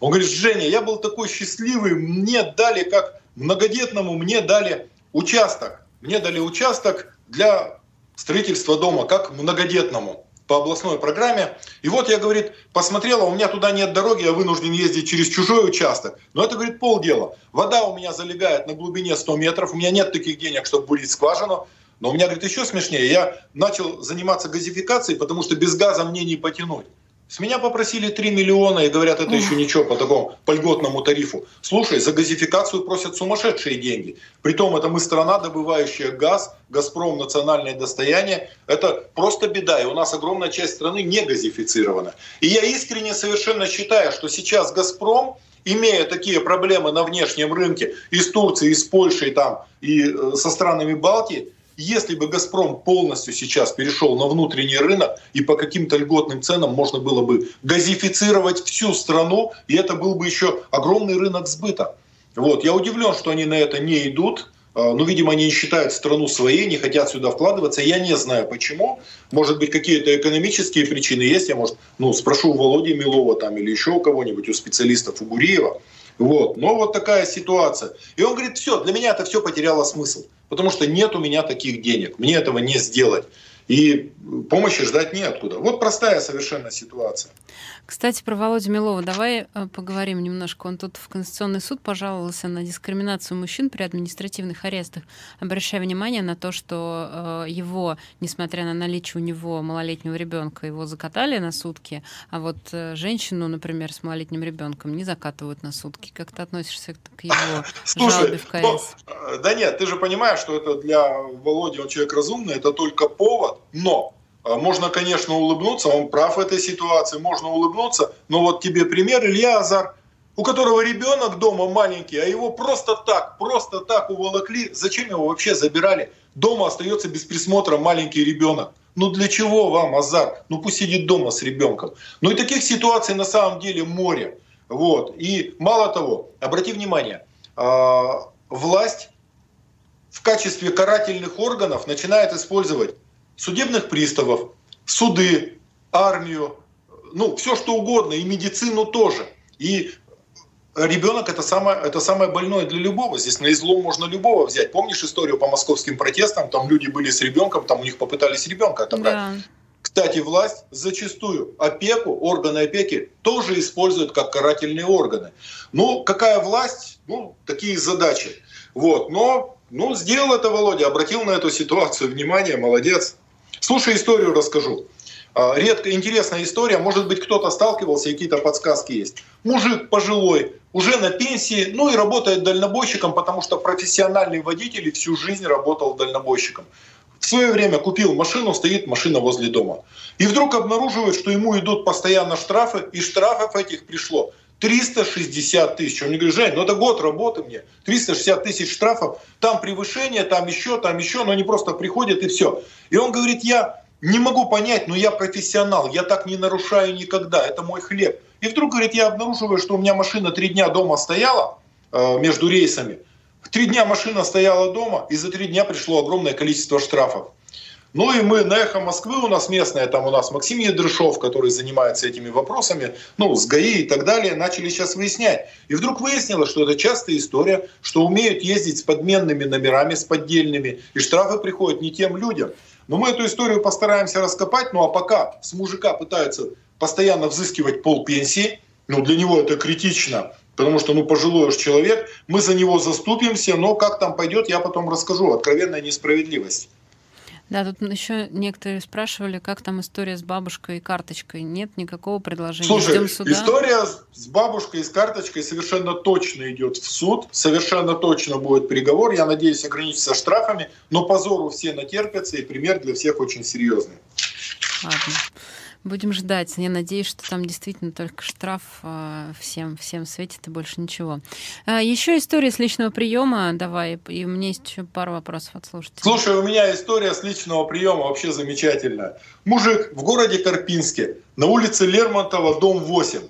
Он говорит, Женя, я был такой счастливый, мне дали как многодетному, мне дали участок мне дали участок для строительства дома, как многодетному по областной программе. И вот я, говорит, посмотрела, у меня туда нет дороги, я вынужден ездить через чужой участок. Но это, говорит, полдела. Вода у меня залегает на глубине 100 метров, у меня нет таких денег, чтобы бурить скважину. Но у меня, говорит, еще смешнее, я начал заниматься газификацией, потому что без газа мне не потянуть. С меня попросили 3 миллиона и говорят, это еще ничего по такому по льготному тарифу. Слушай, за газификацию просят сумасшедшие деньги. Притом это мы страна, добывающая газ, Газпром национальное достояние. Это просто беда. И у нас огромная часть страны не газифицирована. И я искренне совершенно считаю, что сейчас Газпром, имея такие проблемы на внешнем рынке и с Турцией, и с Польшей там, и э, со странами Балтии, если бы «Газпром» полностью сейчас перешел на внутренний рынок, и по каким-то льготным ценам можно было бы газифицировать всю страну, и это был бы еще огромный рынок сбыта. Вот. Я удивлен, что они на это не идут. А, ну, видимо, они не считают страну своей, не хотят сюда вкладываться. Я не знаю почему. Может быть, какие-то экономические причины есть. Я, может, ну, спрошу у Володи Милова там или еще у кого-нибудь, у специалистов, у Гуриева. Вот. Но вот такая ситуация. И он говорит, все, для меня это все потеряло смысл. Потому что нет у меня таких денег. Мне этого не сделать. И помощи ждать неоткуда. Вот простая совершенно ситуация. Кстати, про Володю Милова давай э, поговорим немножко. Он тут в Конституционный суд пожаловался на дискриминацию мужчин при административных арестах, обращая внимание на то, что э, его, несмотря на наличие у него малолетнего ребенка, его закатали на сутки, а вот э, женщину, например, с малолетним ребенком не закатывают на сутки. Как ты относишься к его [laughs] Слушай, жалобе в КС? Ну, да нет, ты же понимаешь, что это для Володи, он человек разумный, это только повод, но можно, конечно, улыбнуться, он прав в этой ситуации, можно улыбнуться, но вот тебе пример Илья Азар, у которого ребенок дома маленький, а его просто так, просто так уволокли. Зачем его вообще забирали? Дома остается без присмотра маленький ребенок. Ну для чего вам Азар? Ну пусть сидит дома с ребенком. Ну и таких ситуаций на самом деле море. Вот. И мало того, обрати внимание, а, власть в качестве карательных органов начинает использовать судебных приставов, суды, армию, ну, все что угодно, и медицину тоже. И ребенок это самое, это самое больное для любого. Здесь на излом можно любого взять. Помнишь историю по московским протестам? Там люди были с ребенком, там у них попытались ребенка отобрать. Да. Кстати, власть зачастую опеку, органы опеки тоже используют как карательные органы. Ну, какая власть? Ну, такие задачи. Вот. Но ну, сделал это Володя, обратил на эту ситуацию внимание, молодец. Слушай, историю расскажу. А, редко интересная история, может быть, кто-то сталкивался какие-то подсказки есть. Мужик пожилой, уже на пенсии, ну и работает дальнобойщиком, потому что профессиональный водитель всю жизнь работал дальнобойщиком. В свое время купил машину, стоит машина возле дома. И вдруг обнаруживает, что ему идут постоянно штрафы, и штрафов этих пришло 360 тысяч. Он мне говорит, Жень, ну это год работы мне, 360 тысяч штрафов, там превышение, там еще, там еще, но они просто приходят и все. И он говорит, я не могу понять, но я профессионал, я так не нарушаю никогда, это мой хлеб. И вдруг, говорит, я обнаруживаю, что у меня машина три дня дома стояла э, между рейсами. Три дня машина стояла дома, и за три дня пришло огромное количество штрафов. Ну и мы на «Эхо Москвы» у нас местная, там у нас Максим Ядрышов, который занимается этими вопросами, ну, с ГАИ и так далее, начали сейчас выяснять. И вдруг выяснилось, что это частая история, что умеют ездить с подменными номерами, с поддельными, и штрафы приходят не тем людям. Но мы эту историю постараемся раскопать, ну а пока с мужика пытаются постоянно взыскивать пол пенсии, ну для него это критично, потому что ну пожилой уж человек, мы за него заступимся, но как там пойдет, я потом расскажу. Откровенная несправедливость. Да, тут еще некоторые спрашивали, как там история с бабушкой и карточкой. Нет никакого предложения. Слушай, Ждем суда. история с бабушкой и с карточкой совершенно точно идет в суд, совершенно точно будет приговор. Я надеюсь, ограничится штрафами, но позору все натерпятся, и пример для всех очень серьезный. Ладно. Будем ждать. Я надеюсь, что там действительно только штраф а, всем, всем светит и больше ничего. А, еще история с личного приема. Давай, и у меня есть еще пару вопросов от слушателей. Слушай, у меня история с личного приема вообще замечательная. Мужик в городе Карпинске на улице Лермонтова, дом 8.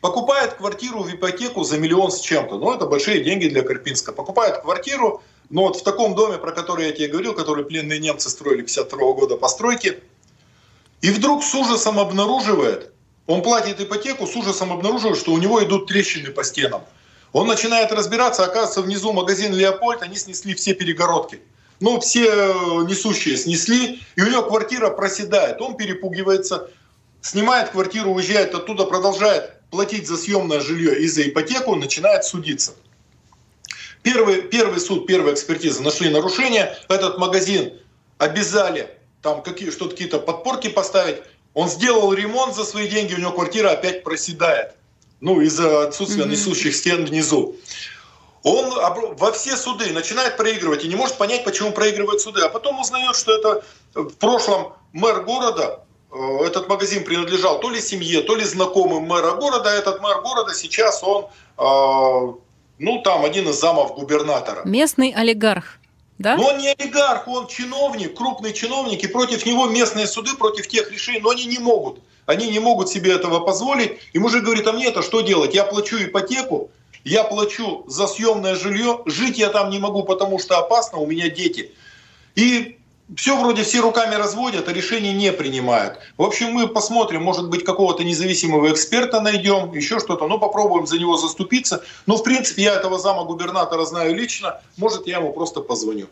Покупает квартиру в ипотеку за миллион с чем-то. Ну, это большие деньги для Карпинска. Покупает квартиру, но вот в таком доме, про который я тебе говорил, который пленные немцы строили 52 года постройки, и вдруг с ужасом обнаруживает, он платит ипотеку, с ужасом обнаруживает, что у него идут трещины по стенам. Он начинает разбираться, оказывается, внизу магазин «Леопольд», они снесли все перегородки. Ну, все э, несущие снесли, и у него квартира проседает. Он перепугивается, снимает квартиру, уезжает оттуда, продолжает платить за съемное жилье и за ипотеку, начинает судиться. Первый, первый суд, первая экспертиза нашли нарушение. Этот магазин обязали там какие, что-то какие-то подпорки поставить. Он сделал ремонт за свои деньги, у него квартира опять проседает. Ну, из-за отсутствия mm-hmm. несущих стен внизу. Он во все суды начинает проигрывать и не может понять, почему проигрывает суды. А потом узнает, что это в прошлом мэр города, э, этот магазин принадлежал то ли семье, то ли знакомым мэра города. Этот мэр города сейчас он, э, ну, там один из замов губернатора. Местный олигарх. Да? Но он не олигарх, он чиновник, крупный чиновник, и против него местные суды, против тех решений, но они не могут. Они не могут себе этого позволить. И мужик говорит, а мне-то что делать? Я плачу ипотеку, я плачу за съемное жилье, жить я там не могу, потому что опасно, у меня дети. И все вроде все руками разводят, а решения не принимают. В общем, мы посмотрим, может быть, какого-то независимого эксперта найдем, еще что-то, но попробуем за него заступиться. Но, в принципе, я этого зама губернатора знаю лично, может, я ему просто позвоню.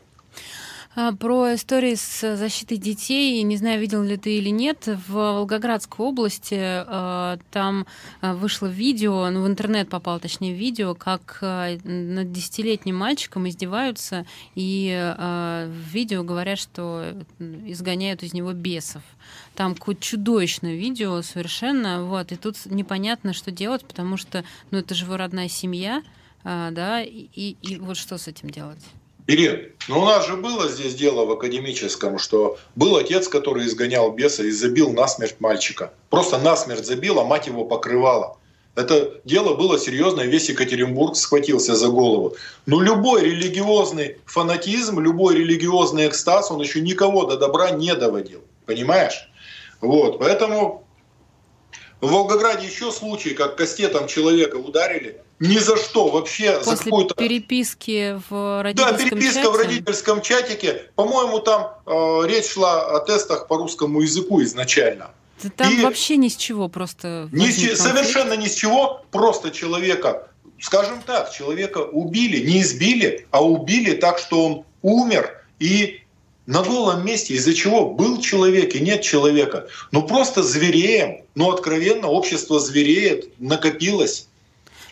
А, про истории с защитой детей, не знаю, видел ли ты или нет, в Волгоградской области а, там а, вышло видео, ну в интернет попало, точнее, видео, как над десятилетним мальчиком издеваются, и в видео говорят, что изгоняют из него бесов. Там какое-то чудовищное видео совершенно, вот, и тут непонятно, что делать, потому что, ну, это же его родная семья, да, и, и, и вот что с этим делать? Ирин, ну у нас же было здесь дело в академическом, что был отец, который изгонял беса и забил насмерть мальчика. Просто насмерть забил, а мать его покрывала. Это дело было серьезное, весь Екатеринбург схватился за голову. Но любой религиозный фанатизм, любой религиозный экстаз, он еще никого до добра не доводил. Понимаешь? Вот, поэтому в Волгограде еще случай, как кастетом человека ударили, ни за что вообще После за какую-то переписки в родительском Да, переписка чате. в родительском чатике. По-моему, там э, речь шла о тестах по русскому языку изначально. Да там И вообще ни с чего просто. Ни с, совершенно ни с чего, просто человека, скажем так, человека убили, не избили, а убили так, что он умер и на голом месте, из-за чего был человек и нет человека. Ну просто звереем, ну откровенно общество звереет, накопилось.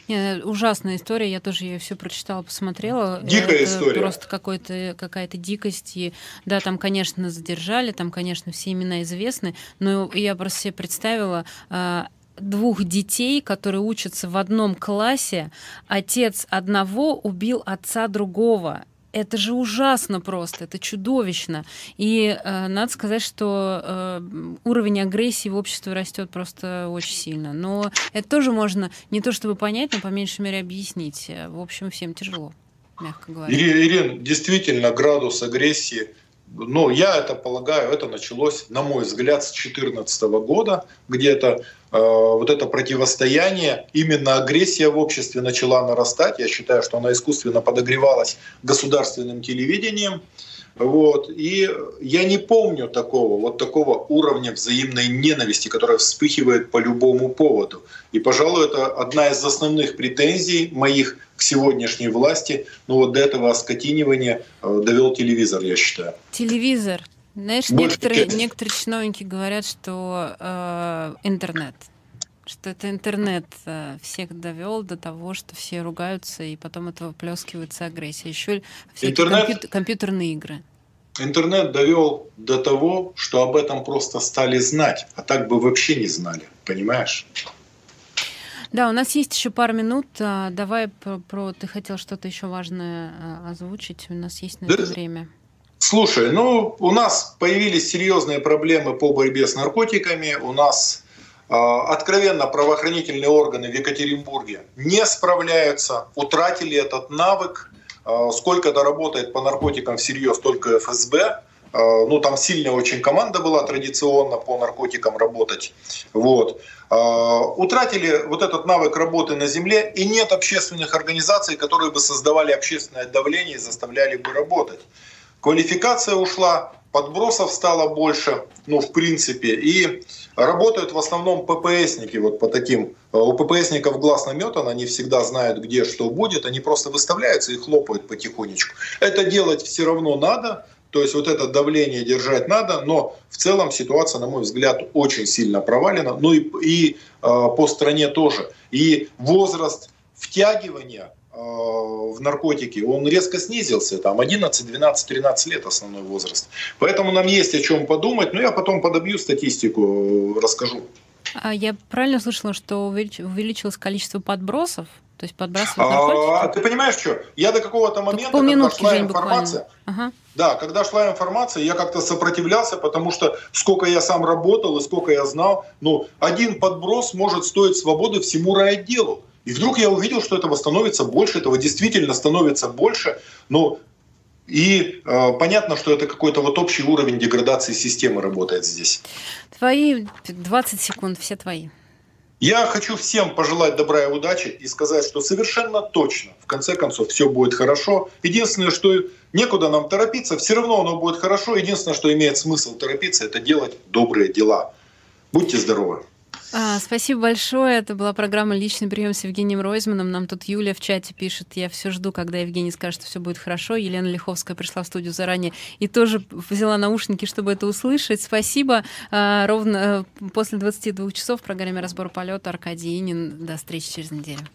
Не, ужасная история, я тоже ее все прочитала, посмотрела. Дикая Это история. Просто какой-то, какая-то дикость. И, да, там, конечно, задержали, там, конечно, все имена известны, но я просто себе представила а, двух детей, которые учатся в одном классе. Отец одного убил отца другого это же ужасно просто, это чудовищно. И э, надо сказать, что э, уровень агрессии в обществе растет просто очень сильно. Но это тоже можно не то чтобы понять, но по меньшей мере объяснить. В общем, всем тяжело, мягко говоря. Ирина, действительно, градус агрессии ну, я это полагаю, это началось, на мой взгляд, с 2014 года, где-то э, вот это противостояние, именно агрессия в обществе начала нарастать. Я считаю, что она искусственно подогревалась государственным телевидением. Вот. И я не помню такого, вот такого уровня взаимной ненависти, которая вспыхивает по любому поводу. И, пожалуй, это одна из основных претензий моих к сегодняшней власти. Но вот до этого оскотинивания э, довел телевизор, я считаю. Телевизор. Знаешь, некоторые, некоторые чиновники говорят, что э, интернет что это интернет э, всех довел до того, что все ругаются, и потом это выплескивается агрессия. Еще интернет, компью- компьютерные игры. Интернет довел до того, что об этом просто стали знать, а так бы вообще не знали, понимаешь? Да, у нас есть еще пару минут. А, давай про, про ты хотел что-то еще важное а, озвучить. У нас есть на да, это время. Слушай, ну у нас появились серьезные проблемы по борьбе с наркотиками. У нас откровенно правоохранительные органы в Екатеринбурге не справляются, утратили этот навык. А, сколько-то работает по наркотикам всерьез только ФСБ. А, ну, там сильная очень команда была традиционно по наркотикам работать. Вот. Утратили вот этот навык работы на земле, и нет общественных организаций, которые бы создавали общественное давление и заставляли бы работать. Квалификация ушла, подбросов стало больше, ну, в принципе, и работают в основном ППСники, вот по таким. Э, у ППСников глаз наметан, они всегда знают, где что будет, они просто выставляются и хлопают потихонечку. Это делать все равно надо, то есть вот это давление держать надо, но в целом ситуация, на мой взгляд, очень сильно провалена. Ну и, и э, по стране тоже. И возраст втягивания в наркотики, он резко снизился, там 11, 12, 13 лет основной возраст. Поэтому нам есть о чем подумать, но я потом подобью статистику, э, расскажу. А я правильно слышала, что увеличилось количество подбросов? То есть подбрасывают наркотики? А, ты понимаешь, что? Я до какого-то момента, когда шла Жень, информация, ага. да, когда шла информация, я как-то сопротивлялся, потому что сколько я сам работал и сколько я знал, ну, один подброс может стоить свободы всему райотделу. И вдруг я увидел, что этого становится больше, этого действительно становится больше. Но И э, понятно, что это какой-то вот общий уровень деградации системы работает здесь. Твои 20 секунд, все твои. Я хочу всем пожелать добра и удачи и сказать, что совершенно точно, в конце концов, все будет хорошо. Единственное, что некуда нам торопиться, все равно оно будет хорошо. Единственное, что имеет смысл торопиться, это делать добрые дела. Будьте здоровы. А, спасибо большое. Это была программа «Личный прием» с Евгением Ройзманом. Нам тут Юля в чате пишет, я все жду, когда Евгений скажет, что все будет хорошо. Елена Лиховская пришла в студию заранее и тоже взяла наушники, чтобы это услышать. Спасибо. А, ровно э, после 22 часов в программе «Разбор полета» Аркадий Инин. До встречи через неделю.